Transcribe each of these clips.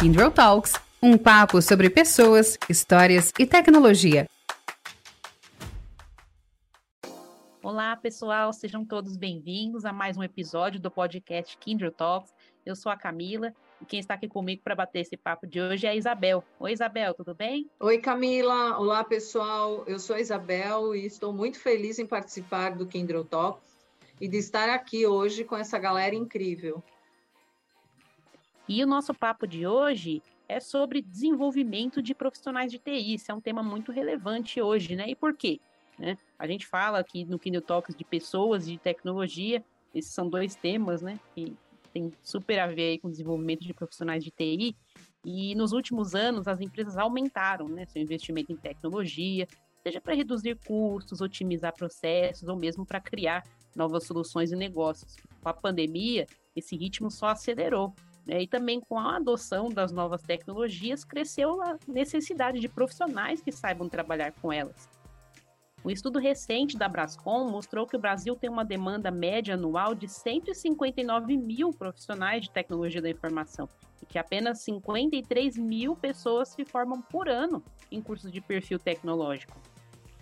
Kindle Talks, um papo sobre pessoas, histórias e tecnologia. Olá, pessoal, sejam todos bem-vindos a mais um episódio do podcast Kindle Talks. Eu sou a Camila e quem está aqui comigo para bater esse papo de hoje é a Isabel. Oi, Isabel, tudo bem? Oi, Camila. Olá, pessoal. Eu sou a Isabel e estou muito feliz em participar do Kindle Talks e de estar aqui hoje com essa galera incrível. E o nosso papo de hoje é sobre desenvolvimento de profissionais de TI. Isso é um tema muito relevante hoje, né? E por quê? Né? A gente fala aqui no Kindle Talks de pessoas e de tecnologia. Esses são dois temas, né? Que tem super a ver com o desenvolvimento de profissionais de TI. E nos últimos anos, as empresas aumentaram né, seu investimento em tecnologia, seja para reduzir custos, otimizar processos ou mesmo para criar novas soluções e negócios. Com a pandemia, esse ritmo só acelerou. Né? E também com a adoção das novas tecnologias, cresceu a necessidade de profissionais que saibam trabalhar com elas. Um estudo recente da Brascom mostrou que o Brasil tem uma demanda média anual de 159 mil profissionais de tecnologia da informação e que apenas 53 mil pessoas se formam por ano em cursos de perfil tecnológico.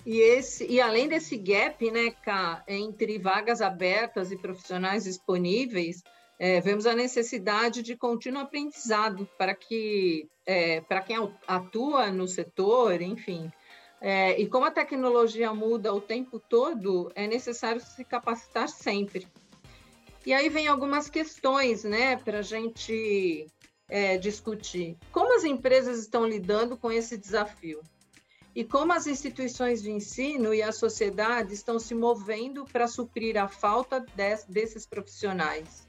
E, esse, e além desse gap, né, Ká, entre vagas abertas e profissionais disponíveis, é, vemos a necessidade de contínuo aprendizado para que é, para quem atua no setor, enfim. É, e como a tecnologia muda o tempo todo, é necessário se capacitar sempre. E aí vem algumas questões, né, para a gente é, discutir. Como as empresas estão lidando com esse desafio? E como as instituições de ensino e a sociedade estão se movendo para suprir a falta desses profissionais?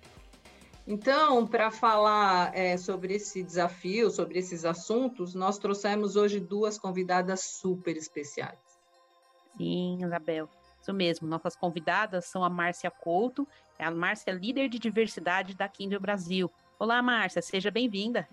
Então, para falar é, sobre esse desafio, sobre esses assuntos, nós trouxemos hoje duas convidadas super especiais. Sim, Isabel, isso mesmo. Nossas convidadas são a Márcia Couto, é a Márcia líder de diversidade da Kindle Brasil. Olá, Márcia, seja bem-vinda.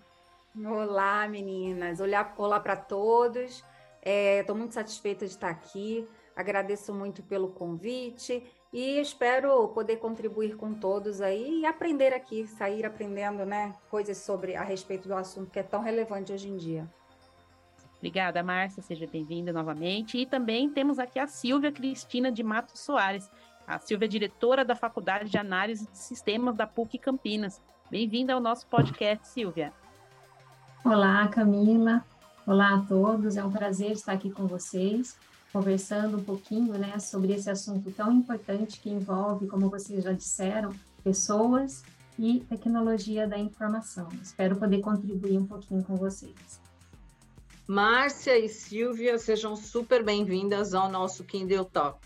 Olá, meninas. Olá, olá para todos. Estou é, muito satisfeita de estar aqui. Agradeço muito pelo convite e espero poder contribuir com todos aí e aprender aqui, sair aprendendo, né, coisas sobre a respeito do assunto que é tão relevante hoje em dia. Obrigada, Márcia, seja bem-vinda novamente. E também temos aqui a Silvia Cristina de Matos Soares. A Silvia é diretora da Faculdade de Análise de Sistemas da PUC Campinas. Bem-vinda ao nosso podcast, Silvia. Olá, Camila. Olá a todos. É um prazer estar aqui com vocês conversando um pouquinho né, sobre esse assunto tão importante que envolve, como vocês já disseram, pessoas e tecnologia da informação. Espero poder contribuir um pouquinho com vocês. Márcia e Silvia, sejam super bem-vindas ao nosso Kindle Talk.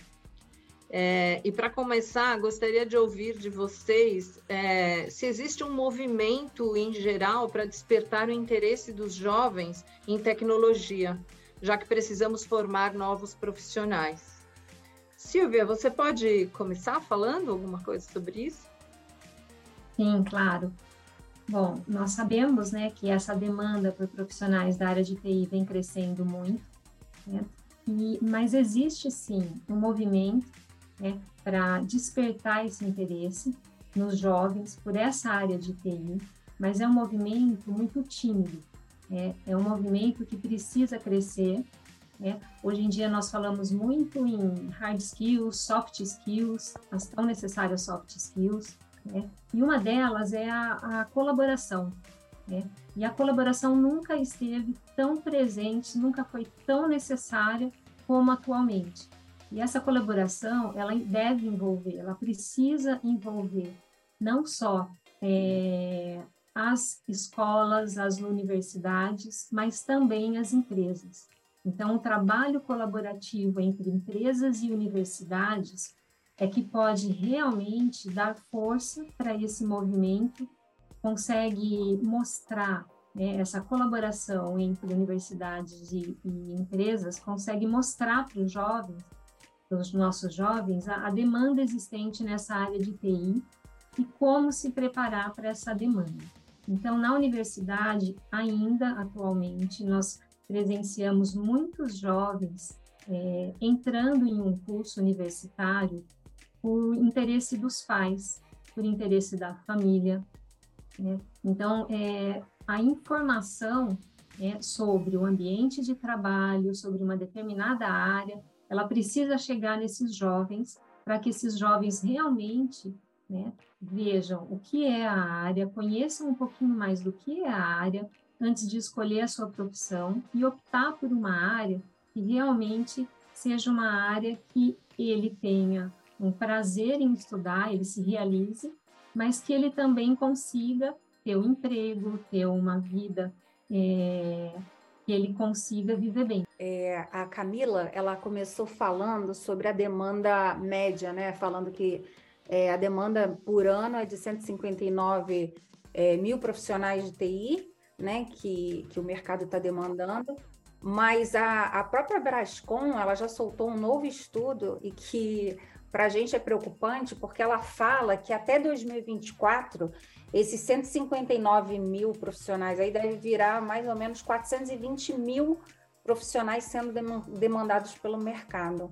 É, e para começar, gostaria de ouvir de vocês é, se existe um movimento em geral para despertar o interesse dos jovens em tecnologia, já que precisamos formar novos profissionais. Silvia, você pode começar falando alguma coisa sobre isso? Sim, claro. Bom, nós sabemos né, que essa demanda por profissionais da área de TI vem crescendo muito, né? e, mas existe sim um movimento né, para despertar esse interesse nos jovens por essa área de TI, mas é um movimento muito tímido. É, é um movimento que precisa crescer. Né? Hoje em dia nós falamos muito em hard skills, soft skills, as tão necessárias soft skills. Né? E uma delas é a, a colaboração. Né? E a colaboração nunca esteve tão presente, nunca foi tão necessária como atualmente. E essa colaboração, ela deve envolver, ela precisa envolver não só é, as escolas, as universidades, mas também as empresas. Então, o trabalho colaborativo entre empresas e universidades é que pode realmente dar força para esse movimento, consegue mostrar né, essa colaboração entre universidades e, e empresas, consegue mostrar para os jovens, para os nossos jovens, a, a demanda existente nessa área de TI e como se preparar para essa demanda. Então, na universidade, ainda atualmente, nós presenciamos muitos jovens é, entrando em um curso universitário por interesse dos pais, por interesse da família. Né? Então, é, a informação né, sobre o ambiente de trabalho, sobre uma determinada área, ela precisa chegar nesses jovens para que esses jovens realmente né, vejam o que é a área, conheçam um pouquinho mais do que é a área antes de escolher a sua profissão e optar por uma área que realmente seja uma área que ele tenha um prazer em estudar, ele se realize, mas que ele também consiga ter um emprego, ter uma vida é, que ele consiga viver bem. É, a Camila, ela começou falando sobre a demanda média, né? Falando que é, a demanda por ano é de 159 é, mil profissionais de TI, né? Que, que o mercado está demandando. Mas a, a própria Brascom, ela já soltou um novo estudo e que para a gente é preocupante porque ela fala que até 2024 esses 159 mil profissionais aí deve virar mais ou menos 420 mil profissionais sendo demandados pelo mercado.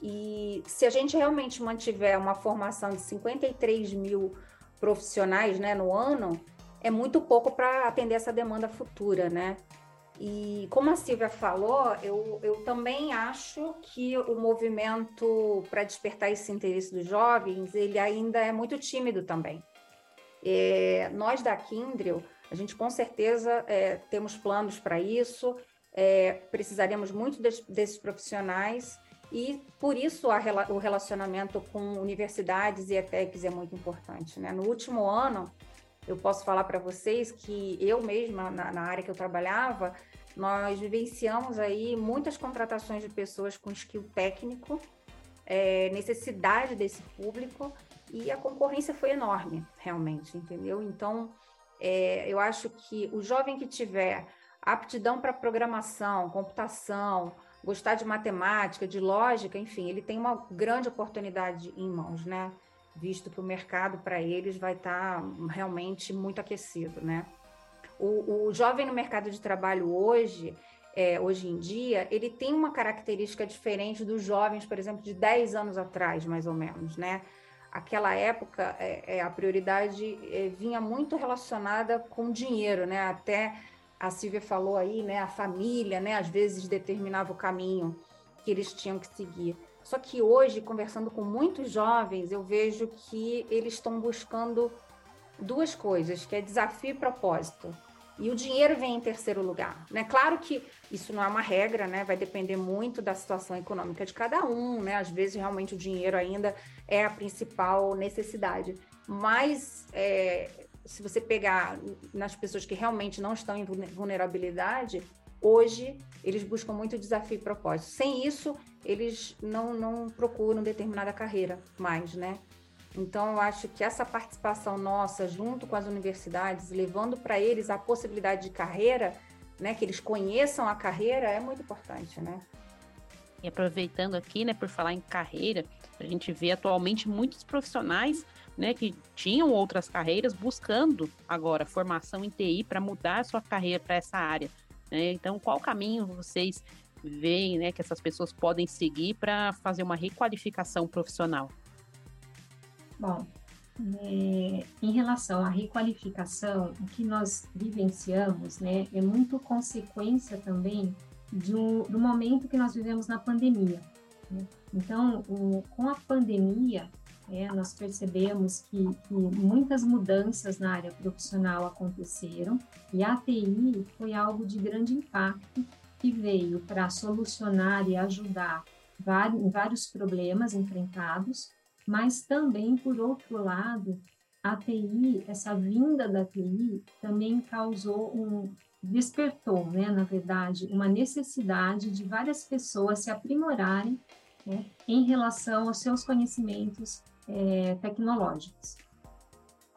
E se a gente realmente mantiver uma formação de 53 mil profissionais né, no ano, é muito pouco para atender essa demanda futura, né? E como a Silvia falou, eu, eu também acho que o movimento para despertar esse interesse dos jovens, ele ainda é muito tímido também. É, nós da Kindrel, a gente com certeza é, temos planos para isso, é, precisaremos muito de, desses profissionais e por isso a, o relacionamento com universidades e ETECs é muito importante. Né? No último ano, eu posso falar para vocês que eu mesma, na, na, área que eu trabalhava, nós vivenciamos aí muitas contratações de pessoas com skill técnico, é, necessidade desse público, e a concorrência foi enorme, realmente, entendeu? Então, é, eu acho que o jovem que tiver aptidão para programação, computação, gostar de matemática, de lógica, enfim, ele tem uma grande oportunidade em mãos, né? visto que o mercado para eles vai estar tá realmente muito aquecido, né? O, o, jovem no mercado de trabalho hoje, é, hoje em dia, ele tem uma característica diferente dos jovens, por exemplo, de 10 anos atrás, mais ou menos, né? Aquela época, é, é a prioridade é, vinha muito relacionada com dinheiro, né? Até a Silvia falou aí, né? A família, né? Às vezes determinava o caminho que eles tinham que seguir. Só que hoje, conversando com muitos jovens, eu vejo que eles estão buscando duas coisas, que é desafio e propósito. E o dinheiro vem em terceiro lugar. Né? Claro que isso não é uma regra, né? vai depender muito da situação econômica de cada um. Né? Às vezes, realmente, o dinheiro ainda é a principal necessidade. Mas, é, se você pegar nas pessoas que realmente não estão em vulnerabilidade, Hoje, eles buscam muito desafio e propósito. Sem isso, eles não, não procuram determinada carreira mais, né? Então, eu acho que essa participação nossa, junto com as universidades, levando para eles a possibilidade de carreira, né, que eles conheçam a carreira, é muito importante, né? E aproveitando aqui, né, por falar em carreira, a gente vê atualmente muitos profissionais, né, que tinham outras carreiras buscando agora formação em TI para mudar sua carreira para essa área. Né? Então, qual caminho vocês veem né, que essas pessoas podem seguir para fazer uma requalificação profissional? Bom, é, em relação à requalificação, o que nós vivenciamos né, é muito consequência também um, do momento que nós vivemos na pandemia. Né? Então, o, com a pandemia, é, nós percebemos que, que, muitas mudanças na área profissional aconteceram e a TI foi algo de grande impacto que veio para solucionar e ajudar vários, vários problemas enfrentados, mas também, por outro lado, a TI, essa vinda da TI, também causou um. despertou, né, na verdade, uma necessidade de várias pessoas se aprimorarem né, em relação aos seus conhecimentos é, tecnológicos.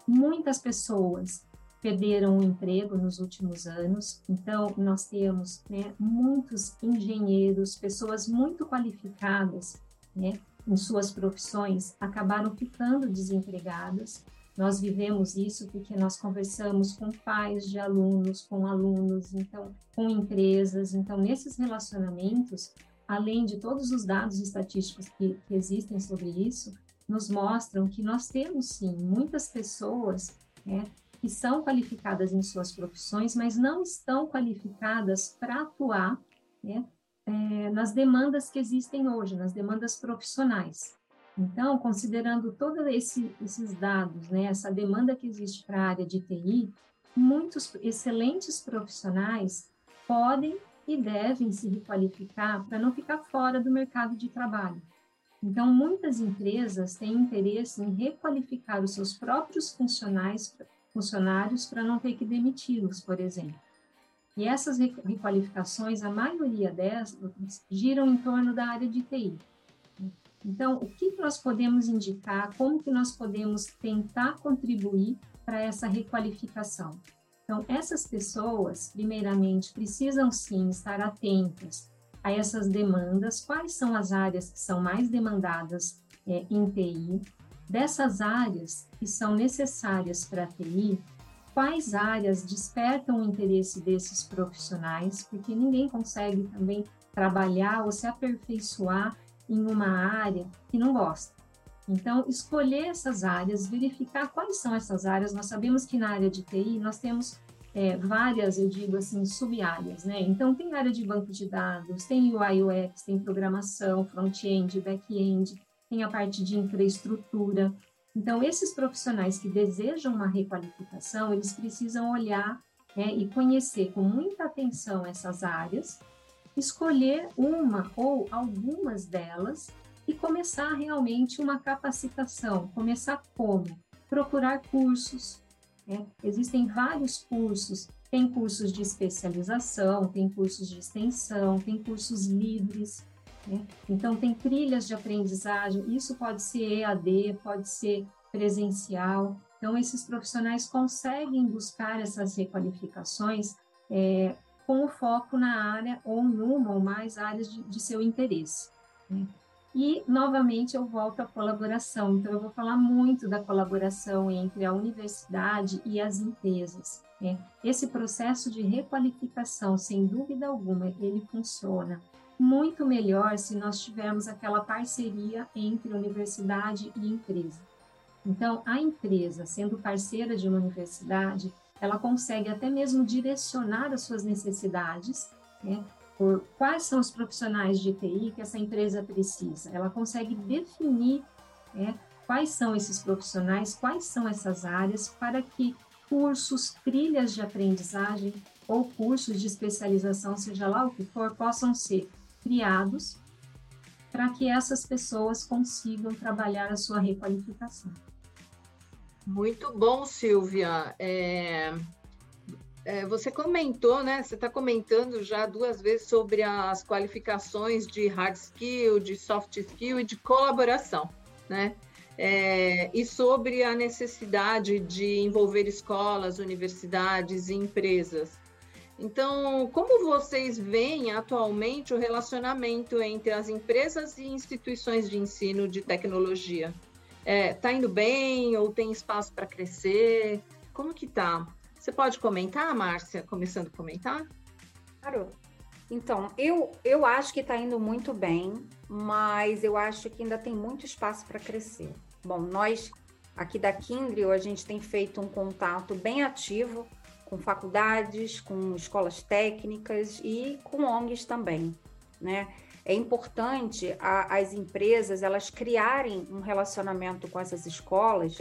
Muitas pessoas perderam o emprego nos últimos anos, então nós temos né, muitos engenheiros, pessoas muito qualificadas né, em suas profissões, acabaram ficando desempregadas. Nós vivemos isso porque nós conversamos com pais de alunos, com alunos, então com empresas. Então, nesses relacionamentos, além de todos os dados estatísticos que, que existem sobre isso, nos mostram que nós temos sim muitas pessoas né, que são qualificadas em suas profissões, mas não estão qualificadas para atuar né, é, nas demandas que existem hoje, nas demandas profissionais. Então, considerando todos esse, esses dados, né, essa demanda que existe para a área de TI, muitos excelentes profissionais podem e devem se requalificar para não ficar fora do mercado de trabalho. Então, muitas empresas têm interesse em requalificar os seus próprios funcionários para não ter que demiti-los, por exemplo. E essas requalificações, a maioria delas, giram em torno da área de TI. Então, o que nós podemos indicar, como que nós podemos tentar contribuir para essa requalificação? Então, essas pessoas, primeiramente, precisam sim estar atentas a essas demandas, quais são as áreas que são mais demandadas é, em TI, dessas áreas que são necessárias para a TI, quais áreas despertam o interesse desses profissionais, porque ninguém consegue também trabalhar ou se aperfeiçoar em uma área que não gosta. Então, escolher essas áreas, verificar quais são essas áreas. Nós sabemos que na área de TI nós temos é, várias, eu digo assim, sub-áreas, né? Então, tem área de banco de dados, tem UI UX, tem programação, front-end, back-end, tem a parte de infraestrutura. Então, esses profissionais que desejam uma requalificação, eles precisam olhar né, e conhecer com muita atenção essas áreas, escolher uma ou algumas delas e começar realmente uma capacitação. Começar como? Procurar cursos, né? Existem vários cursos, tem cursos de especialização, tem cursos de extensão, tem cursos livres, né? então tem trilhas de aprendizagem, isso pode ser EAD, pode ser presencial, então esses profissionais conseguem buscar essas requalificações é, com o foco na área ou em uma ou mais áreas de, de seu interesse. Né? E, novamente, eu volto à colaboração. Então, eu vou falar muito da colaboração entre a universidade e as empresas. Né? Esse processo de requalificação, sem dúvida alguma, ele funciona muito melhor se nós tivermos aquela parceria entre universidade e empresa. Então, a empresa, sendo parceira de uma universidade, ela consegue até mesmo direcionar as suas necessidades, né? Por quais são os profissionais de TI que essa empresa precisa. Ela consegue definir né, quais são esses profissionais, quais são essas áreas, para que cursos, trilhas de aprendizagem ou cursos de especialização, seja lá o que for, possam ser criados para que essas pessoas consigam trabalhar a sua requalificação. Muito bom, Silvia. É, é, você comentou, né? Você está comentando já duas vezes sobre as qualificações de hard skill, de soft skill e de colaboração, né? É, e sobre a necessidade de envolver escolas, universidades e empresas. Então, como vocês veem atualmente o relacionamento entre as empresas e instituições de ensino de tecnologia? Está é, tá indo bem ou tem espaço para crescer? Como que está? Você pode comentar, Márcia, começando a comentar? Claro. Então, eu, eu acho que está indo muito bem, mas eu acho que ainda tem muito espaço para crescer. Bom, nós aqui da Kindle, a gente tem feito um contato bem ativo com faculdades, com escolas técnicas e com ONGs também, né? É importante a, as empresas elas criarem um relacionamento com essas escolas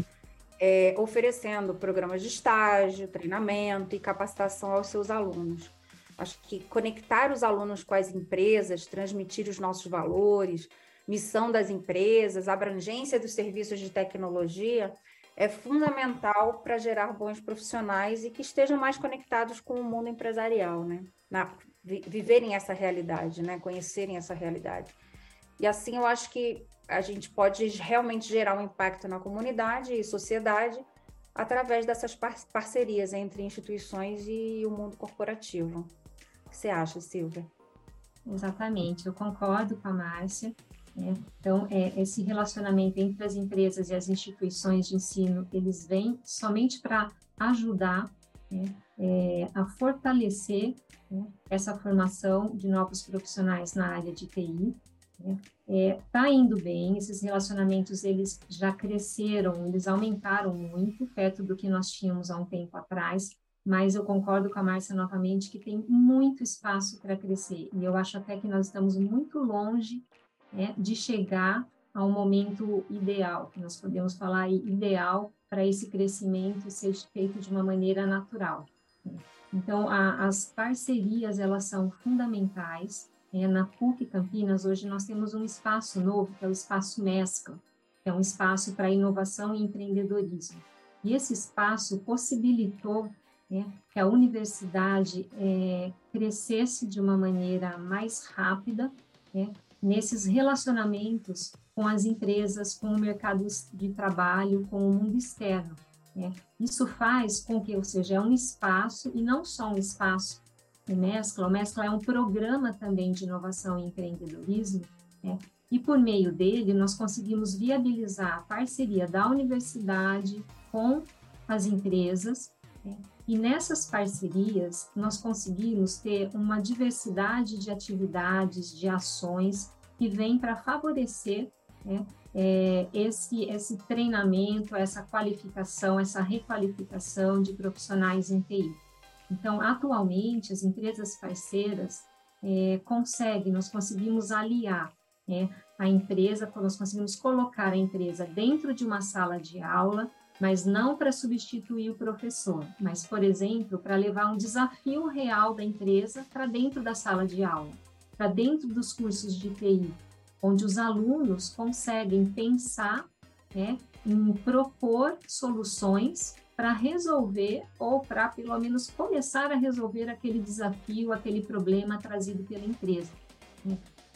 é, oferecendo programas de estágio, treinamento e capacitação aos seus alunos. Acho que conectar os alunos com as empresas, transmitir os nossos valores, missão das empresas, abrangência dos serviços de tecnologia é fundamental para gerar bons profissionais e que estejam mais conectados com o mundo empresarial, né? Na, viverem essa realidade, né? Conhecerem essa realidade. E assim eu acho que a gente pode realmente gerar um impacto na comunidade e sociedade através dessas par parcerias entre instituições e o mundo corporativo. O que você acha, Silvia? Exatamente, eu concordo com a Márcia. Né? Então, é, esse relacionamento entre as empresas e as instituições de ensino, eles vêm somente para ajudar né, é, a fortalecer né, essa formação de novos profissionais na área de TI Está né? é, tá indo bem, esses relacionamentos eles já cresceram, eles aumentaram muito, perto do que nós tínhamos há um tempo atrás, mas eu concordo com a Márcia novamente que tem muito espaço para crescer, e eu acho até que nós estamos muito longe né, de chegar a um momento ideal, que nós podemos falar ideal para esse crescimento ser feito de uma maneira natural. Né? Então, a, as parcerias, elas são fundamentais, é, na PUC Campinas, hoje nós temos um espaço novo, que é o Espaço Mescla, que é um espaço para inovação e empreendedorismo. E esse espaço possibilitou né, que a universidade é, crescesse de uma maneira mais rápida né, nesses relacionamentos com as empresas, com o mercado de trabalho, com o mundo externo. Né. Isso faz com que, ou seja, é um espaço, e não só um espaço Mescla. O Mescla é um programa também de inovação e empreendedorismo, né? e por meio dele nós conseguimos viabilizar a parceria da universidade com as empresas, né? e nessas parcerias nós conseguimos ter uma diversidade de atividades, de ações que vem para favorecer né? é, esse, esse treinamento, essa qualificação, essa requalificação de profissionais em TI. Então, atualmente, as empresas parceiras é, conseguem, nós conseguimos aliar né, a empresa, nós conseguimos colocar a empresa dentro de uma sala de aula, mas não para substituir o professor, mas, por exemplo, para levar um desafio real da empresa para dentro da sala de aula, para dentro dos cursos de TI, onde os alunos conseguem pensar né, em propor soluções para resolver ou para pelo menos começar a resolver aquele desafio, aquele problema trazido pela empresa.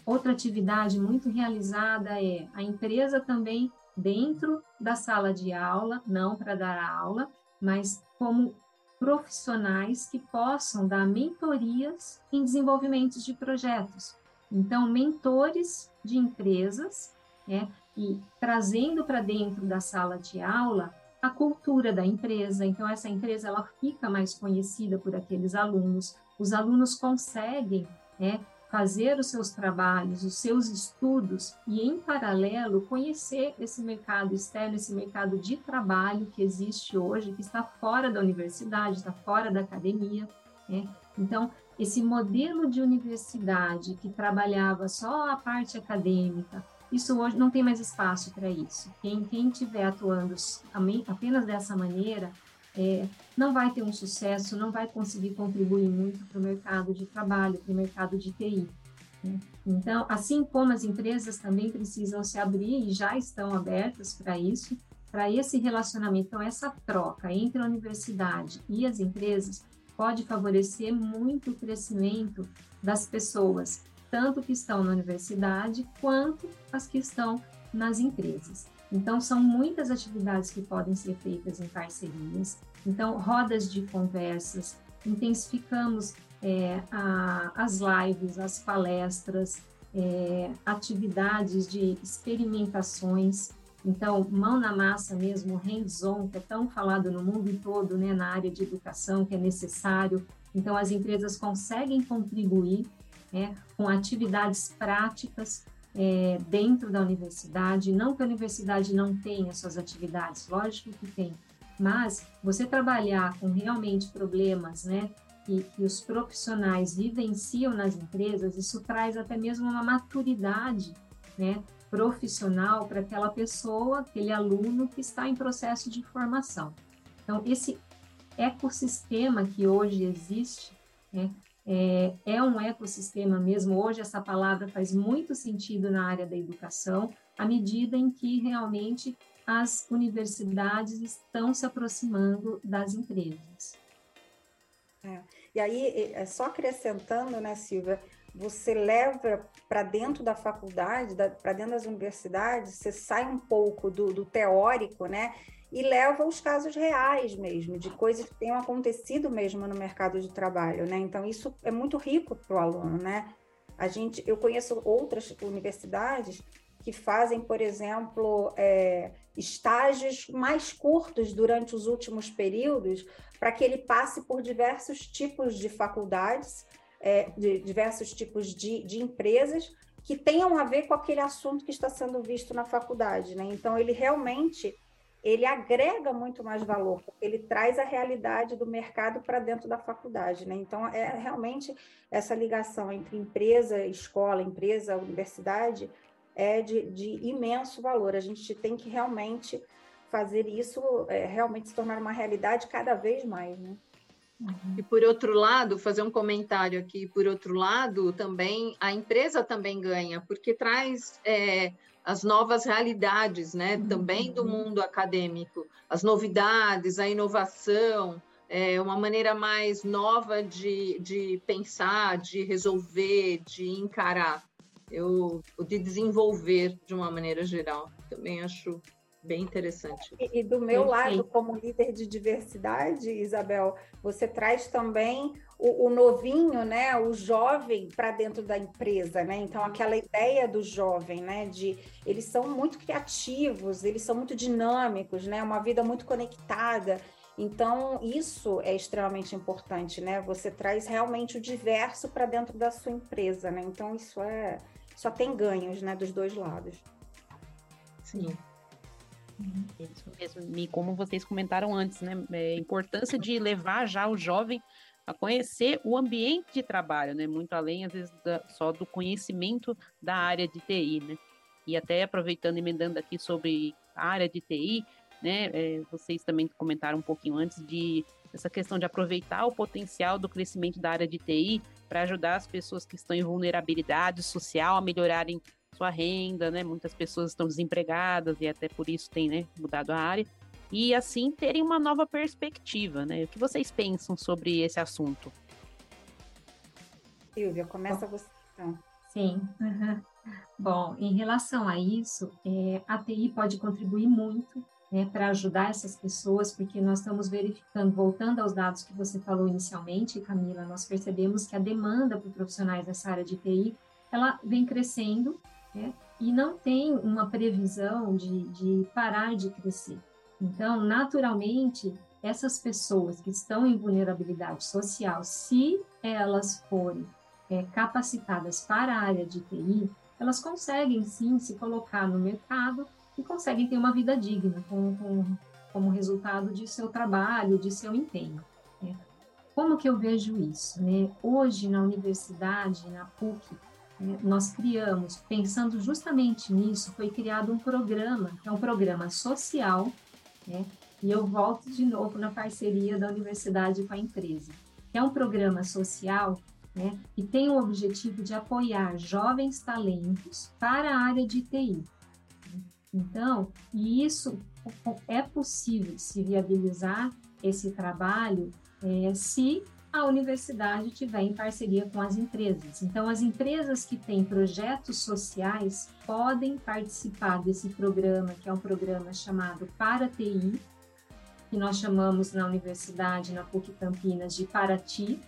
Outra atividade muito realizada é a empresa também dentro da sala de aula, não para dar aula, mas como profissionais que possam dar mentorias em desenvolvimentos de projetos. Então, mentores de empresas, né, e trazendo para dentro da sala de aula a cultura da empresa. Então essa empresa ela fica mais conhecida por aqueles alunos. Os alunos conseguem né, fazer os seus trabalhos, os seus estudos e em paralelo conhecer esse mercado externo, esse mercado de trabalho que existe hoje, que está fora da universidade, está fora da academia. Né? Então esse modelo de universidade que trabalhava só a parte acadêmica, isso hoje não tem mais espaço para isso. Quem, estiver atuando apenas dessa maneira é, não vai ter um sucesso, não vai conseguir contribuir muito para o mercado de trabalho, para o mercado de TI. Né? Então, assim como as empresas também precisam se abrir e já estão abertas para isso, para esse relacionamento, então essa troca entre a universidade e as empresas pode favorecer muito o crescimento das pessoas tanto que estão na universidade quanto as que estão nas empresas. Então, são muitas atividades que podem ser feitas em parcerias. Então, rodas de conversas, intensificamos é, a, as lives, as palestras, é, atividades de experimentações. Então, mão na massa mesmo, hands-on, que é tão falado no mundo todo, né, na área de educação, que é necessário. Então, as empresas conseguem contribuir né, com atividades práticas é, dentro da universidade. Não que a universidade não tenha suas atividades, lógico que tem, mas você trabalhar com realmente problemas, né, que, que os profissionais vivenciam nas empresas, isso traz até mesmo uma maturidade, né, profissional para aquela pessoa, aquele aluno que está em processo de formação. Então, esse ecossistema que hoje existe, né, é, é um ecossistema mesmo. Hoje, essa palavra faz muito sentido na área da educação, à medida em que realmente as universidades estão se aproximando das empresas. É. E aí, é só acrescentando, né, Silvia, você leva para dentro da faculdade, para dentro das universidades, você sai um pouco do, do teórico, né? E leva aos casos reais mesmo, de coisas que tenham acontecido mesmo no mercado de trabalho, né? Então isso é muito rico para o aluno, né? A gente, eu conheço outras universidades que fazem, por exemplo, é, estágios mais curtos durante os últimos períodos, para que ele passe por diversos tipos de faculdades, é, de diversos tipos de, de empresas, que tenham a ver com aquele assunto que está sendo visto na faculdade, né? Então ele realmente ele agrega muito mais valor, porque ele traz a realidade do mercado para dentro da faculdade, né? Então é realmente essa ligação entre empresa, escola, empresa, universidade é de, de imenso valor. A gente tem que realmente fazer isso é, realmente se tornar uma realidade cada vez mais, né? E por outro lado, fazer um comentário aqui, por outro lado, também a empresa também ganha, porque traz é, as novas realidades, né? Uhum. Também do mundo acadêmico, as novidades, a inovação, é, uma maneira mais nova de, de pensar, de resolver, de encarar, eu, de desenvolver de uma maneira geral. Também acho bem interessante. E, e do meu lado, como líder de diversidade, Isabel, você traz também o, o novinho, né, o jovem para dentro da empresa, né? Então aquela ideia do jovem, né, de eles são muito criativos, eles são muito dinâmicos, né, uma vida muito conectada. Então, isso é extremamente importante, né? Você traz realmente o diverso para dentro da sua empresa, né? Então, isso é só tem ganhos, né, dos dois lados. Sim. Isso mesmo. E como vocês comentaram antes, né? É, importância de levar já o jovem a conhecer o ambiente de trabalho, né? Muito além, às vezes, da, só do conhecimento da área de TI, né? E até aproveitando e emendando aqui sobre a área de TI, né? É, vocês também comentaram um pouquinho antes de essa questão de aproveitar o potencial do crescimento da área de TI para ajudar as pessoas que estão em vulnerabilidade social a melhorarem sua renda, né? Muitas pessoas estão desempregadas e até por isso tem, né, mudado a área. E assim terem uma nova perspectiva, né? O que vocês pensam sobre esse assunto? Silvia, começa você então. Sim. Uhum. Bom, em relação a isso, é, a TI pode contribuir muito né, para ajudar essas pessoas, porque nós estamos verificando, voltando aos dados que você falou inicialmente, Camila, nós percebemos que a demanda por profissionais dessa área de TI, ela vem crescendo né? e não tem uma previsão de, de parar de crescer. Então, naturalmente, essas pessoas que estão em vulnerabilidade social, se elas forem é, capacitadas para a área de TI, elas conseguem sim se colocar no mercado e conseguem ter uma vida digna com, com, como resultado de seu trabalho, de seu empenho. Né? Como que eu vejo isso? Né? Hoje, na universidade, na PUC, nós criamos, pensando justamente nisso, foi criado um programa, que é um programa social, né? e eu volto de novo na parceria da universidade com a empresa, que é um programa social né, que tem o objetivo de apoiar jovens talentos para a área de TI. Então, e isso é possível se viabilizar esse trabalho é, se a universidade tiver em parceria com as empresas. Então, as empresas que têm projetos sociais podem participar desse programa, que é um programa chamado Para TI, que nós chamamos na universidade, na PUC Campinas, de Paraty,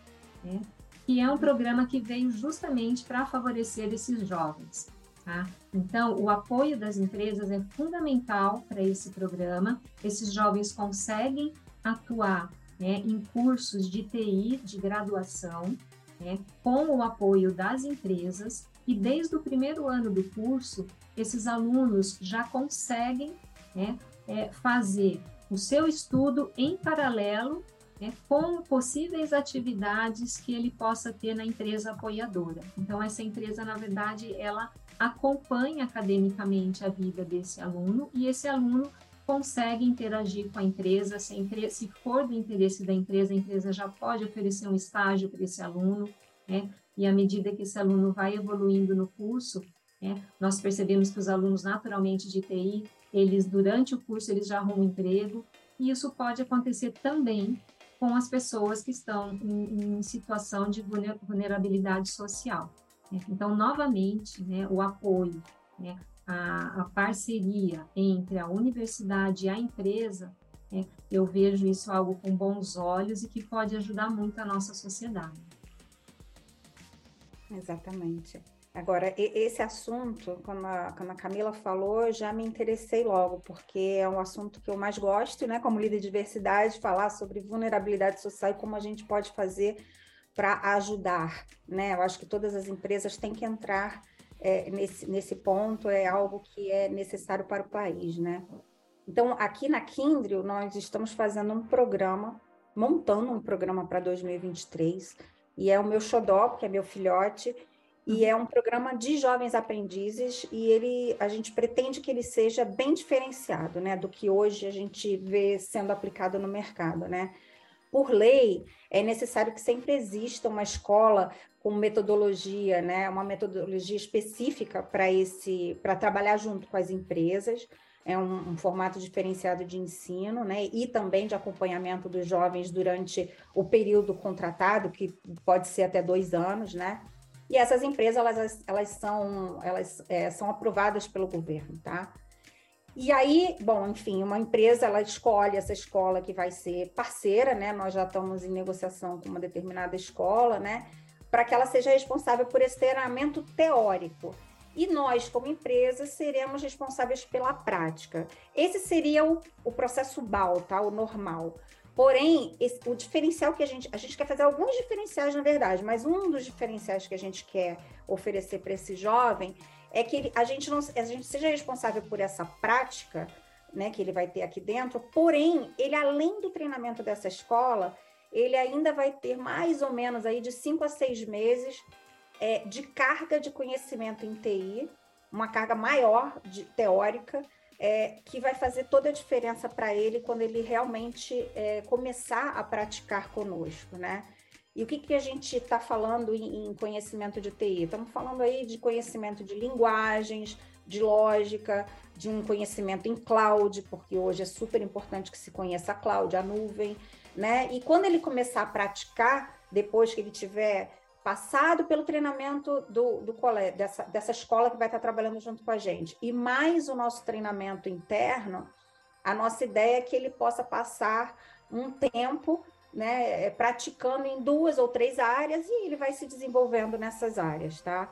né? que é um programa que veio justamente para favorecer esses jovens. Tá? Então, o apoio das empresas é fundamental para esse programa. Esses jovens conseguem atuar né, em cursos de TI de graduação, né, com o apoio das empresas, e desde o primeiro ano do curso, esses alunos já conseguem né, é, fazer o seu estudo em paralelo né, com possíveis atividades que ele possa ter na empresa apoiadora. Então, essa empresa, na verdade, ela acompanha academicamente a vida desse aluno e esse aluno consegue interagir com a empresa, se, a empresa, se for do interesse da empresa, a empresa já pode oferecer um estágio para esse aluno, né? E à medida que esse aluno vai evoluindo no curso, né, nós percebemos que os alunos naturalmente de TI, eles durante o curso eles já arrumam emprego, e isso pode acontecer também com as pessoas que estão em, em situação de vulnerabilidade social. Né? Então, novamente, né, o apoio, né, a, a parceria entre a universidade e a empresa, né, eu vejo isso algo com bons olhos e que pode ajudar muito a nossa sociedade. Exatamente. Agora, esse assunto, como a, como a Camila falou, já me interessei logo, porque é um assunto que eu mais gosto, né, como líder de diversidade, falar sobre vulnerabilidade social e como a gente pode fazer para ajudar, né? Eu acho que todas as empresas têm que entrar é, nesse, nesse ponto é algo que é necessário para o país, né? Então, aqui na Kindrio, nós estamos fazendo um programa, montando um programa para 2023, e é o meu xodó, que é meu filhote, e é um programa de jovens aprendizes e ele a gente pretende que ele seja bem diferenciado, né, do que hoje a gente vê sendo aplicado no mercado, né? Por lei, é necessário que sempre exista uma escola com metodologia, né, uma metodologia específica para esse para trabalhar junto com as empresas. É um, um, formato diferenciado de ensino, né, e também de acompanhamento dos jovens durante o período contratado, que pode ser até dois anos, né? E essas empresas, elas, elas, são, elas é, são aprovadas pelo governo, tá? E aí, bom, enfim, uma empresa, ela escolhe essa escola que vai ser parceira, né? Nós já estamos em negociação com uma determinada escola, né? Para que ela seja responsável por esse treinamento teórico. E nós, como empresa, seremos responsáveis pela prática. Esse seria o, o processo BAL, tá? O normal. Porém, esse, o diferencial que a gente. A gente quer fazer alguns diferenciais, na verdade, mas um dos diferenciais que a gente quer oferecer para esse jovem é que a, gente não, a gente seja responsável por essa prática né, que ele vai ter aqui dentro, porém, ele, além do treinamento dessa escola, ele ainda vai ter mais ou menos aí de cinco a seis meses é, de carga de conhecimento em TI, uma carga maior de, teórica, é, que vai fazer toda a diferença para ele quando ele realmente é, começar a praticar conosco, né? E o que, que a gente está falando em, conhecimento de TI? Estamos falando aí de conhecimento de linguagens, de lógica, de um conhecimento em cloud, porque hoje é super importante que se conheça a cloud, a nuvem, né? E quando ele começar a praticar, depois que ele tiver passado pelo treinamento do, do colégio, dessa, dessa escola que vai estar trabalhando junto com a gente, e mais o nosso treinamento interno, a nossa ideia é que ele possa passar um tempo né, praticando em duas ou três áreas e ele vai se desenvolvendo nessas áreas, tá?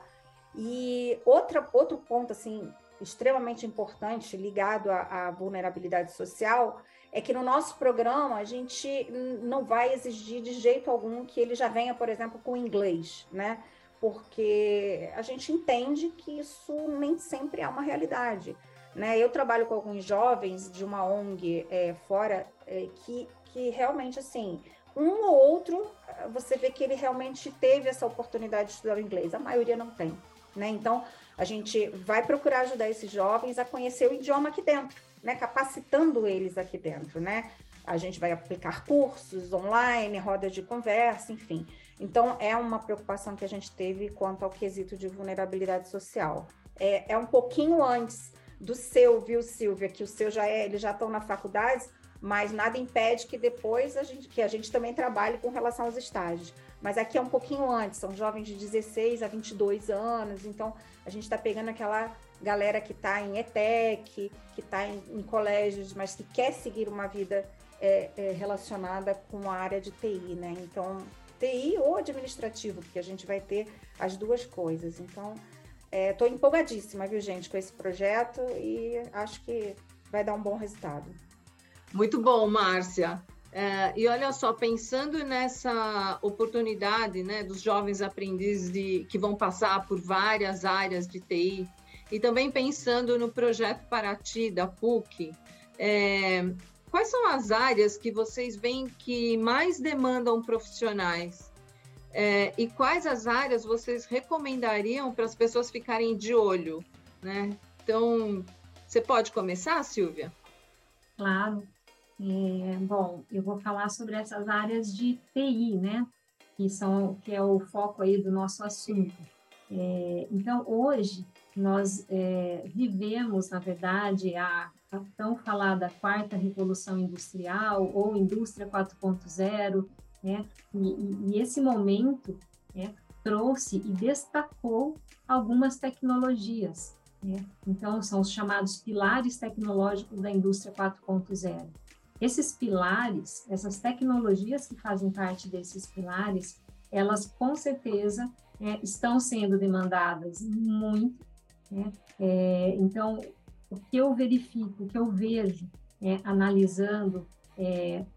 E outra, outro ponto, assim, extremamente importante ligado à, à vulnerabilidade social é que no nosso programa a gente não vai exigir de jeito algum que ele já venha, por exemplo, com inglês, né? Porque a gente entende que isso nem sempre é uma realidade. Né? Eu trabalho com alguns jovens de uma ONG é, fora é, que, que realmente, assim, um ou outro, você vê que ele realmente teve essa oportunidade de estudar o inglês. A maioria não tem. Né? Então, a gente vai procurar ajudar esses jovens a conhecer o idioma aqui dentro né, capacitando eles aqui dentro, né? A gente vai aplicar cursos online, rodas de conversa, enfim. Então, é uma preocupação que a gente teve quanto ao quesito de vulnerabilidade social. É, é um pouquinho antes do seu, viu, Silvia, que o seu já é, eles já estão na faculdade, mas nada impede que depois a gente, que a gente também trabalhe com relação aos estágios. Mas aqui é um pouquinho antes, são jovens de 16 a 22 anos, então a gente está pegando aquela galera que está em ETEC, que está em, em, colégios, mas que quer seguir uma vida é, é, relacionada com a área de TI, né? Então, TI ou administrativo, porque a gente vai ter as duas coisas. Então, estou é, empolgadíssima, viu, gente, com esse projeto e acho que vai dar um bom resultado. Muito bom, Márcia. É, e olha só, pensando nessa oportunidade né, dos jovens aprendizes de, que vão passar por várias áreas de TI, e também pensando no projeto Paraty da PUC, é, quais são as áreas que vocês veem que mais demandam profissionais? É, e quais as áreas vocês recomendariam para as pessoas ficarem de olho? Né? Então, você pode começar, Silvia? Claro. É, bom, eu vou falar sobre essas áreas de TI, né? Que, são, que é o foco aí do nosso assunto. É, então, hoje, nós é, vivemos, na verdade, a, a, tão falada quarta revolução industrial ou indústria 4.0, né? E, e, esse momento né, trouxe e destacou algumas tecnologias. Né? Então, são os chamados pilares tecnológicos da indústria 4.0. Esses pilares, essas tecnologias que fazem parte desses pilares, elas com certeza é, estão sendo demandadas muito né? É, então, o que eu verifico, o que eu vejo, é, analisando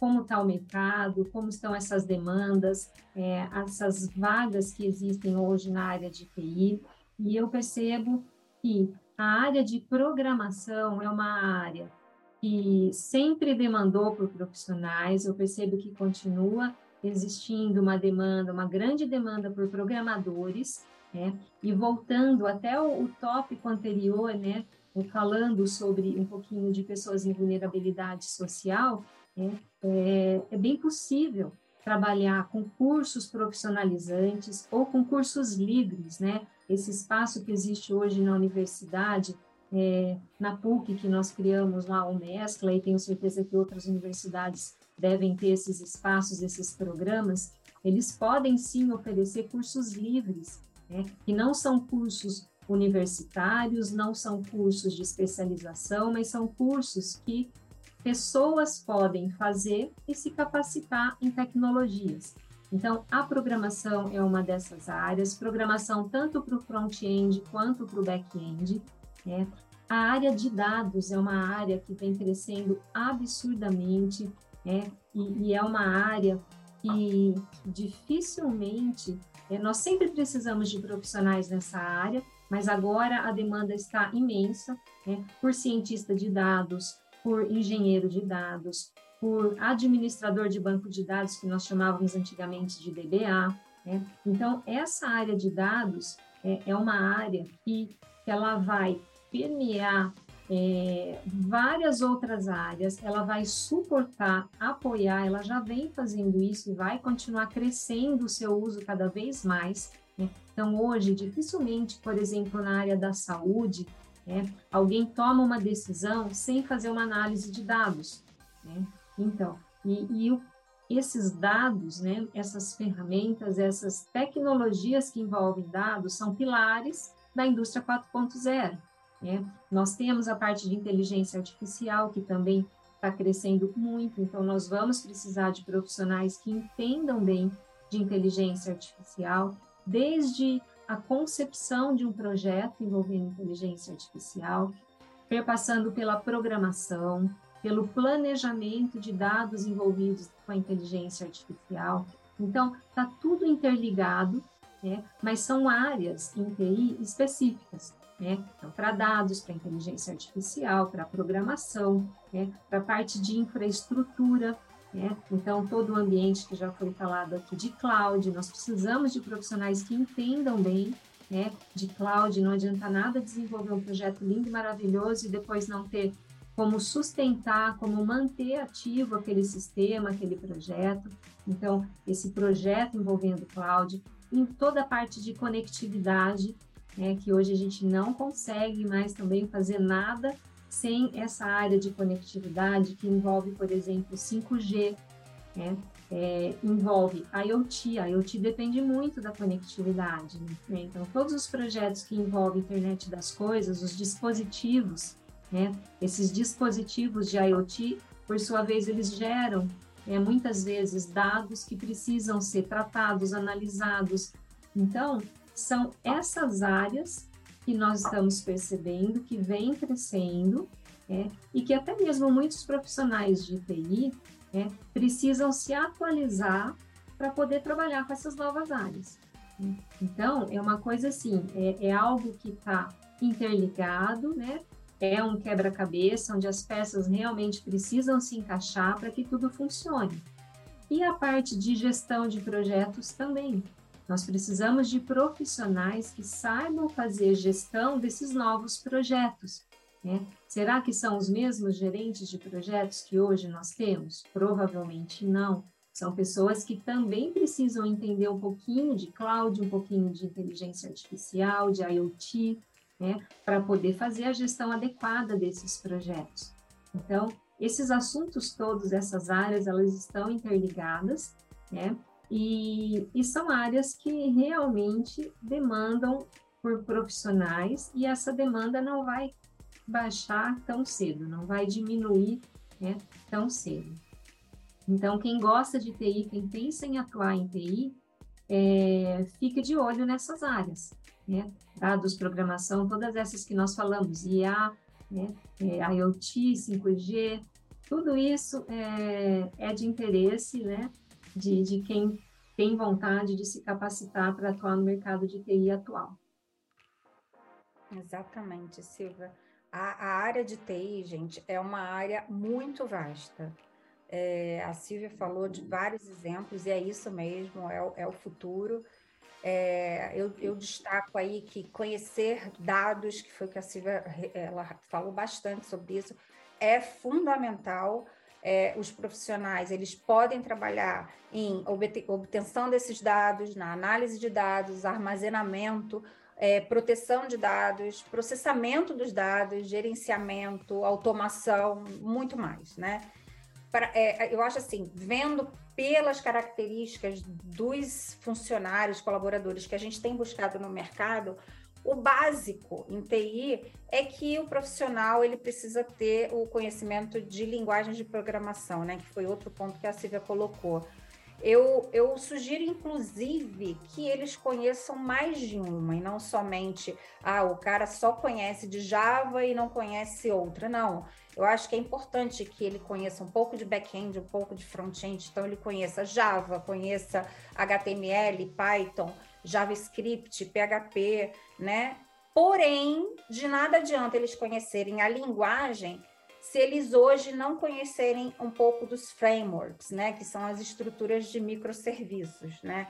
como está o mercado, como estão essas demandas, é, essas vagas que existem hoje na área de TI, E eu percebo que a área de programação é uma área que sempre demandou por profissionais, eu percebo que continua existindo uma demanda, uma grande demanda por programadores, né? E voltando até o, o tópico anterior, né, falando sobre um pouquinho de pessoas em vulnerabilidade social, né, é, é bem possível trabalhar com cursos profissionalizantes ou com cursos livres, né? Esse espaço que existe hoje na universidade, é, na PUC, que nós criamos lá o Mescla, e tenho certeza que outras universidades devem ter esses espaços, esses programas, eles podem sim oferecer cursos livres, né? que não são cursos universitários, não são cursos de especialização, mas são cursos que pessoas podem fazer e se capacitar em tecnologias. Então, a programação é uma dessas áreas, programação tanto para o front-end quanto para o back-end. A área de dados é uma área que vem crescendo absurdamente, né? e, e é uma área que dificilmente, é, nós sempre precisamos de profissionais nessa área, mas agora a demanda está imensa né, por cientista de dados, por engenheiro de dados, por administrador de banco de dados, que nós chamávamos antigamente de DBA. Né? Então, essa área de dados é, é uma área que, que ela vai permear é, várias outras áreas, ela vai suportar, apoiar, ela já vem fazendo isso e vai continuar crescendo o seu uso cada vez mais. Né? Então, hoje, dificilmente, por exemplo, na área da saúde, né, alguém toma uma decisão sem fazer uma análise de dados. Né? Então, e, e o, esses dados, né, essas ferramentas, essas tecnologias que envolvem dados são pilares da indústria 4.0. Né? Nós temos a parte de inteligência artificial, que também está crescendo muito, então nós vamos precisar de profissionais que entendam bem de inteligência artificial, desde a concepção de um projeto envolvendo inteligência artificial, perpassando pela programação, pelo planejamento de dados envolvidos com a inteligência artificial. Então, está tudo interligado, né? mas são áreas em TI específicas. Né? Então, para dados, para inteligência artificial, para programação, né? para parte de infraestrutura, né? Então, todo o ambiente que já foi falado aqui de cloud, nós precisamos de profissionais que entendam bem né, de cloud, não adianta nada desenvolver um projeto lindo e maravilhoso e depois não ter como sustentar, como manter ativo aquele sistema, aquele projeto. Então, esse projeto envolvendo cloud, em toda a parte de conectividade, né, que hoje a gente não consegue mais também fazer nada sem essa área de conectividade que envolve, por exemplo, 5G, né? É, envolve IoT. A IoT depende muito da conectividade. Né? Então, todos os projetos que envolvem internet das coisas, os dispositivos, né? esses dispositivos de IoT, por sua vez, eles geram é, muitas vezes dados que precisam ser tratados, analisados. Então, são essas áreas que nós estamos percebendo que vem crescendo é, e que até mesmo muitos profissionais de TI é, precisam se atualizar para poder trabalhar com essas novas áreas. Então, é uma coisa assim, é, é algo que está interligado, né? É um quebra-cabeça onde as peças realmente precisam se encaixar para que tudo funcione. E a parte de gestão de projetos também. Nós precisamos de profissionais que saibam fazer gestão desses novos projetos. Né? Será que são os mesmos gerentes de projetos que hoje nós temos? Provavelmente não. São pessoas que também precisam entender um pouquinho de cloud, um pouquinho de inteligência artificial, de IoT, né? para poder fazer a gestão adequada desses projetos. Então, esses assuntos todos, essas áreas, elas estão interligadas, né? E, e são áreas que realmente demandam por profissionais e essa demanda não vai baixar tão cedo, não vai diminuir né, tão cedo. Então, quem gosta de TI, quem pensa em atuar em TI, é, fique de olho nessas áreas, né? Dados, programação, todas essas que nós falamos, IA, né? É, IoT, 5G, tudo isso é, é de interesse, né? De, de quem tem vontade de se capacitar para atuar no mercado de TI atual. Exatamente, Silvia. A, a, área de TI, gente, é uma área muito vasta. É, a Silvia falou de vários exemplos, e é isso mesmo, é, é o futuro. É, eu, eu, destaco aí que conhecer dados, que foi o que a Silvia ela falou bastante sobre isso, é fundamental. É, os profissionais eles podem trabalhar em obtenção desses dados, na análise de dados, armazenamento, é, proteção de dados, processamento dos dados, gerenciamento, automação, muito mais, né? Pra, é, eu acho assim, vendo pelas características dos funcionários, colaboradores que a gente tem buscado no mercado, o básico em TI é que o profissional ele precisa ter o conhecimento de linguagens de programação, né? Que foi outro ponto que a Silvia colocou. Eu, eu sugiro, inclusive, que eles conheçam mais de uma e não somente, ah, o cara só conhece de Java e não conhece outra. Não. Eu acho que é importante que ele conheça um pouco de back-end, um pouco de front-end. Então, ele conheça Java, conheça HTML, Python, JavaScript, PHP, né? Porém, de nada adianta eles conhecerem a linguagem se eles hoje não conhecerem um pouco dos frameworks, né? Que são as estruturas de microserviços, né?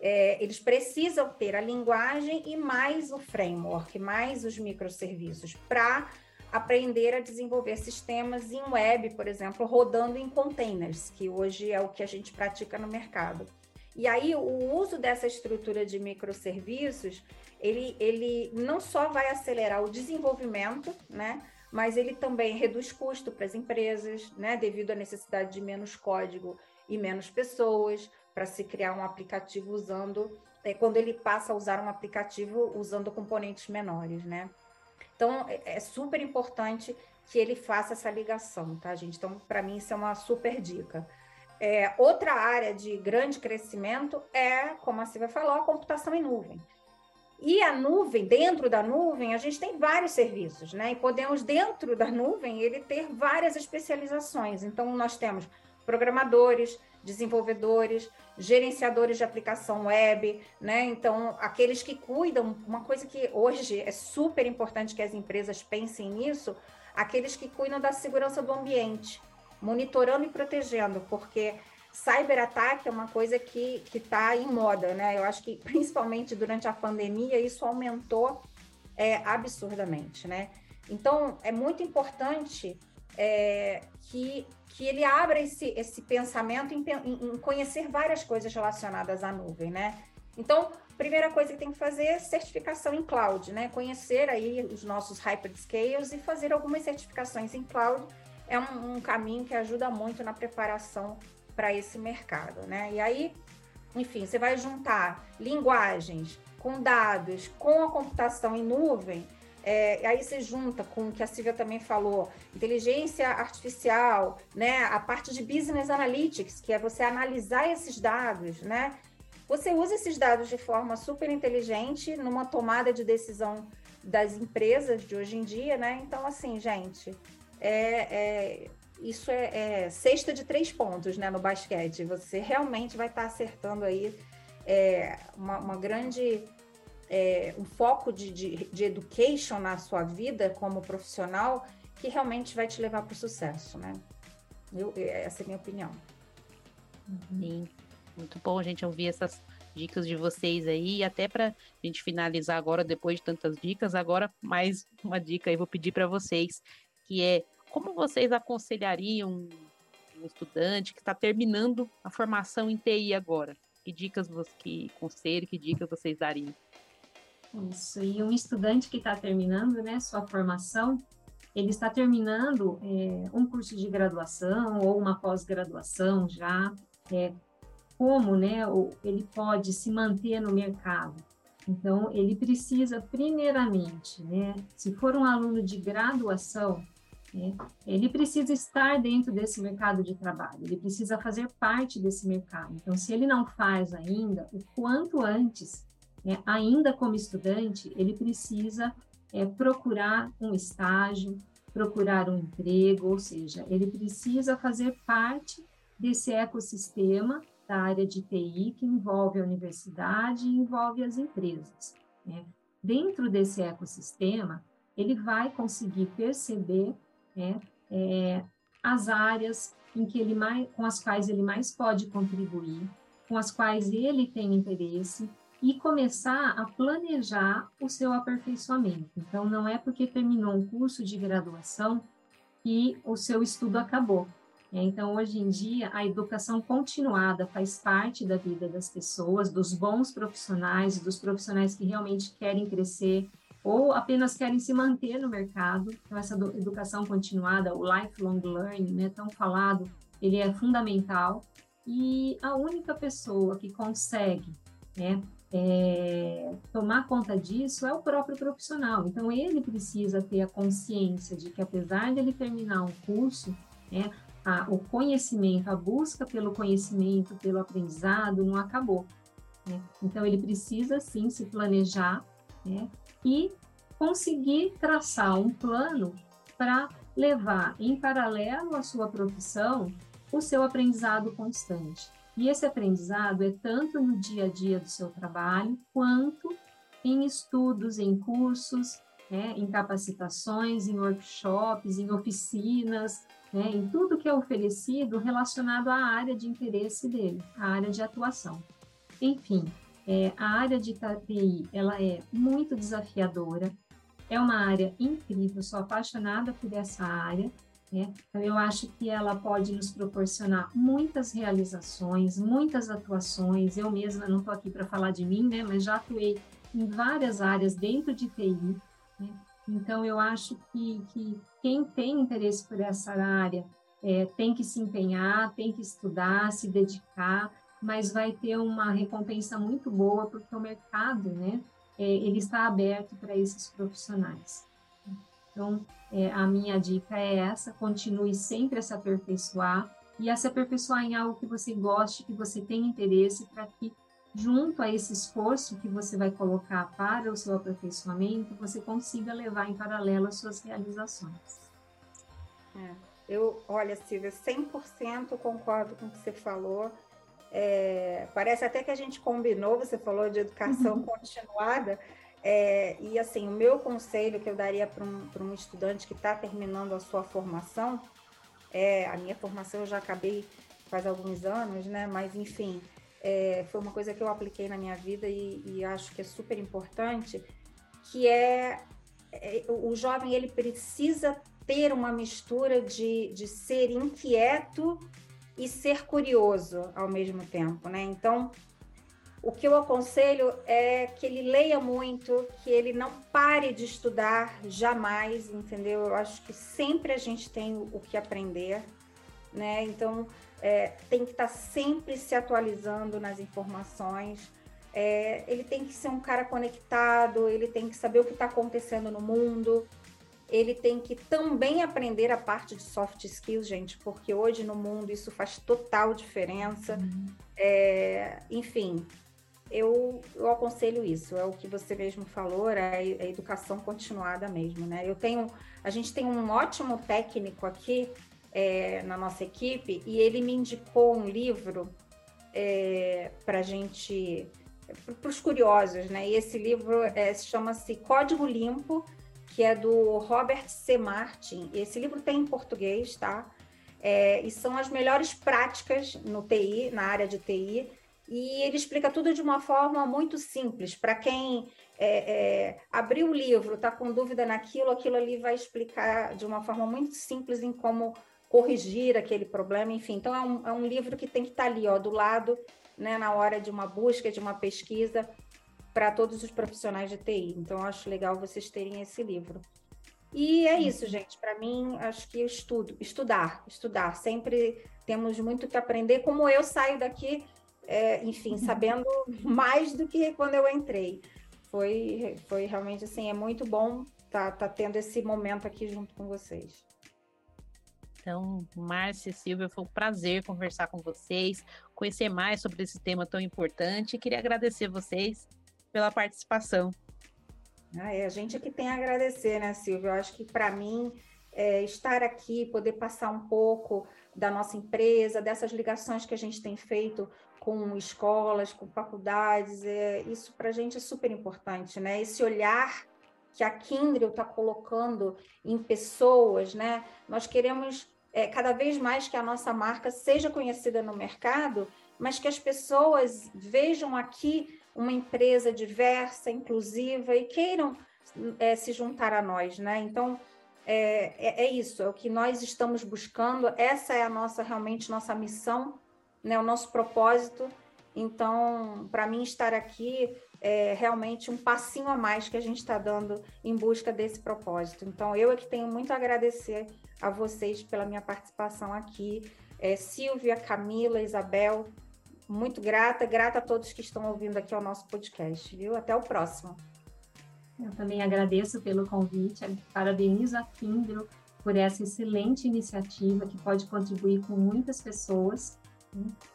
É, eles precisam ter a linguagem e mais o framework, mais os microserviços, para aprender a desenvolver sistemas em web, por exemplo, rodando em containers, que hoje é o que a gente pratica no mercado. E aí o uso dessa estrutura de microserviços, ele, ele não só vai acelerar o desenvolvimento, né? Mas ele também reduz custo para as empresas, né? Devido à necessidade de menos código e menos pessoas para se criar um aplicativo usando é, quando ele passa a usar um aplicativo usando componentes menores, né? Então é, é super importante que ele faça essa ligação, tá, gente? Então, para mim, isso é uma super dica. É, outra área de grande crescimento é, como a Silvia falou, a computação em nuvem. E a nuvem, dentro da nuvem, a gente tem vários serviços, né? E podemos, dentro da nuvem, ele ter várias especializações. Então, nós temos programadores, desenvolvedores, gerenciadores de aplicação web, né? Então, aqueles que cuidam, uma coisa que hoje é super importante que as empresas pensem nisso, aqueles que cuidam da segurança do ambiente monitorando e protegendo, porque cyberataque é uma coisa que está em moda, né? Eu acho que principalmente durante a pandemia isso aumentou é, absurdamente, né? Então é muito importante é, que, que ele abra esse, esse pensamento em, em, em conhecer várias coisas relacionadas à nuvem, né? Então, primeira coisa que tem que fazer é certificação em cloud, né? Conhecer aí os nossos hyperscales e fazer algumas certificações em cloud é um, um caminho que ajuda muito na preparação para esse mercado, né? E aí, enfim, você vai juntar linguagens com dados, com a computação em nuvem, é, aí você junta com o que a Silvia também falou, inteligência artificial, né? A parte de business analytics, que é você analisar esses dados, né? Você usa esses dados de forma super inteligente numa tomada de decisão das empresas de hoje em dia, né? Então, assim, gente, é, é isso é, é, cesta de três pontos né, no basquete. Você realmente vai estar tá acertando aí é, uma, uma, grande. É, um foco de, de, de education na sua vida como profissional que realmente vai te levar para o sucesso, né? Eu, essa é a minha opinião. Sim, muito bom, gente, ouvir essas dicas de vocês aí. E até para a gente finalizar agora, depois de tantas dicas, agora mais uma dica aí vou pedir para vocês que é como vocês aconselhariam um estudante que está terminando a formação em TI agora? Que dicas, que conselho, que dicas vocês dariam? Isso, e um estudante que está terminando né, sua formação, ele está terminando é, um curso de graduação ou uma pós-graduação já, é, como né, ele pode se manter no mercado. Então, ele precisa, primeiramente, né, se for um aluno de graduação? Ele precisa estar dentro desse mercado de trabalho, ele precisa fazer parte desse mercado. Então, se ele não faz ainda, o quanto antes, né, ainda como estudante, ele precisa é, procurar um estágio, procurar um emprego, ou seja, ele precisa fazer parte desse ecossistema da área de TI que envolve a universidade e envolve as empresas. Né? dentro desse ecossistema, ele vai conseguir perceber né, é, as áreas em que ele mais, com as quais ele mais pode contribuir, com as quais ele tem interesse e começar a planejar o seu aperfeiçoamento. Então, não é porque terminou um curso de graduação que o seu estudo acabou. É, então, hoje em dia, a educação continuada faz parte da vida das pessoas, dos bons profissionais, dos profissionais que realmente querem crescer ou apenas querem se manter no mercado. Então, essa educação continuada, o lifelong learning, né, tão falado, ele é fundamental. E a única pessoa que consegue né, é, tomar conta disso é o próprio profissional. Então, ele precisa ter a consciência de que, apesar de ele terminar um curso, né, a, o conhecimento, a busca pelo conhecimento, pelo aprendizado não acabou. Né? Então, ele precisa sim se planejar né? E conseguir traçar um plano para levar em paralelo à sua profissão o seu aprendizado constante. E esse aprendizado é tanto no dia a dia do seu trabalho, quanto em estudos, em cursos, né, em capacitações, em workshops, em oficinas, né, em tudo que é oferecido relacionado à área de interesse dele, à área de atuação. Enfim, é, a área de TI ela é muito desafiadora, é uma área incrível, sou apaixonada por essa área. Né? Então, eu acho que ela pode nos proporcionar muitas realizações, muitas atuações. Eu mesma não estou aqui para falar de mim, né? mas já atuei em várias áreas dentro de TI. Né? Então, eu acho que, que quem tem interesse por essa área é, tem que se empenhar, tem que estudar, se dedicar, mas vai ter uma recompensa muito boa, porque o mercado, né, é, ele está aberto para esses profissionais. Então, é, a minha dica é essa: continue sempre a se aperfeiçoar e a se aperfeiçoar em algo que você goste, que você tenha interesse, para que junto a esse esforço que você vai colocar para o seu aperfeiçoamento, você consiga levar em paralelo as suas realizações. É, eu, olha, Silvia, 100% concordo com o que você falou. É, parece até que a gente combinou, você falou de educação uhum. continuada, é, e assim, o meu conselho que eu daria para um, um estudante que está terminando a sua formação, é, a minha formação eu já acabei faz alguns anos, né? Mas enfim, é, foi uma coisa que eu apliquei na minha vida e, e acho que é super importante, que é, é, o jovem ele precisa ter uma mistura de, de ser inquieto e ser curioso ao mesmo tempo, né? Então, o que eu aconselho é que ele leia muito, que ele não pare de estudar jamais, entendeu? Eu acho que sempre a gente tem o que aprender, né? Então, é, tem que estar sempre se atualizando nas informações. É, ele tem que ser um cara conectado, ele tem que saber o que está acontecendo no mundo, ele tem que também aprender a parte de soft skills, gente, porque hoje no mundo isso faz total diferença. Uhum. É, enfim, eu, eu aconselho isso, é o que você mesmo falou, é a educação continuada mesmo, né? Eu tenho, a gente tem um ótimo técnico aqui é, na nossa equipe e ele me indicou um livro é, para gente, para os curiosos, né? E esse livro é, chama-se Código Limpo que é do Robert C. Martin. Esse livro tem em português, tá? É, e são as melhores práticas no TI, na área de TI, e ele explica tudo de uma forma muito simples. Para quem é, é, abriu o livro, está com dúvida naquilo, aquilo ali vai explicar de uma forma muito simples em como corrigir aquele problema, enfim. Então, é um, é um livro que tem que estar tá ali, ó, do lado, né, na hora de uma busca, de uma pesquisa, para todos os profissionais de TI. Então, acho legal vocês terem esse livro. E é isso, gente. Para mim, acho que eu estudo, estudar, estudar. Sempre temos muito que aprender. Como eu saio daqui, é, enfim, sabendo mais do que quando eu entrei. Foi, foi realmente assim, é muito bom estar tá, tá tendo esse momento aqui junto com vocês. Então, Márcia e Silvia, foi um prazer conversar com vocês, conhecer mais sobre esse tema tão importante. Queria agradecer vocês pela participação. Ah, é, a gente é que tem a agradecer, né, Silvia? Eu acho que para mim é, estar aqui, poder passar um pouco da nossa empresa, dessas ligações que a gente tem feito com escolas, com faculdades, é, isso para a gente é super importante, né? Esse olhar que a Kindle está colocando em pessoas, né? Nós queremos é, cada vez mais que a nossa marca seja conhecida no mercado, mas que as pessoas vejam aqui uma empresa diversa, inclusiva e queiram é, se juntar a nós, né? Então é, é, é, isso, é o que nós estamos buscando. Essa é a nossa realmente nossa missão, né? O nosso propósito. Então, para mim estar aqui é realmente um passinho a mais que a gente está dando em busca desse propósito. Então, eu é que tenho muito a agradecer a vocês pela minha participação aqui. É, Silvia, Camila, Isabel, muito grata, grata a todos que estão ouvindo aqui ao nosso podcast, viu? Até o próximo. Eu também agradeço pelo convite, parabenizo a Kindro por essa excelente iniciativa que pode contribuir com muitas pessoas.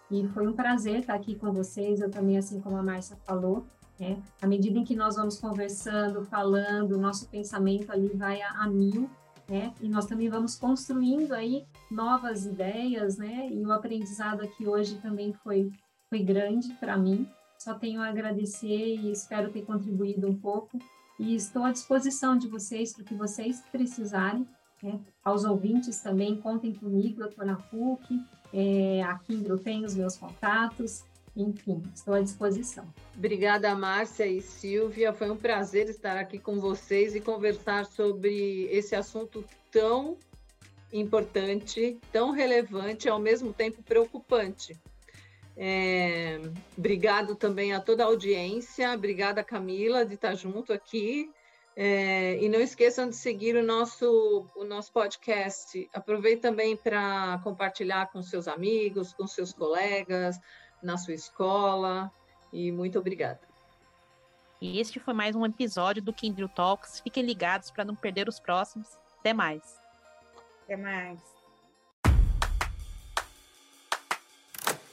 E foi um prazer estar aqui com vocês, eu também, assim como a Márcia falou, né? à medida em que nós vamos conversando, falando, o nosso pensamento ali vai a, a mil, né? E nós também vamos construindo aí novas ideias, né? E o aprendizado aqui hoje também foi, foi grande para mim. Só tenho a agradecer e espero ter contribuído um pouco e estou à disposição de vocês para o que vocês precisarem. Né? Aos ouvintes também, contem comigo, eu estou na PUC, é, aqui eu tenho os meus contatos, enfim, estou à disposição. Obrigada, Márcia e Silvia. Foi um prazer estar aqui com vocês e conversar sobre esse assunto tão importante, tão relevante e ao mesmo tempo preocupante. É, obrigado também a toda a audiência, obrigada Camila de estar junto aqui. É, e não esqueçam de seguir o nosso, o nosso podcast. Aproveite também para compartilhar com seus amigos, com seus colegas, na sua escola. E muito obrigada. E este foi mais um episódio do Kindle Talks. Fiquem ligados para não perder os próximos. Até mais. Até mais.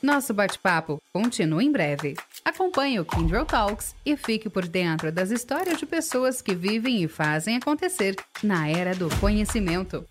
Nosso bate-papo continua em breve. Acompanhe o Kindle Talks e fique por dentro das histórias de pessoas que vivem e fazem acontecer na era do conhecimento.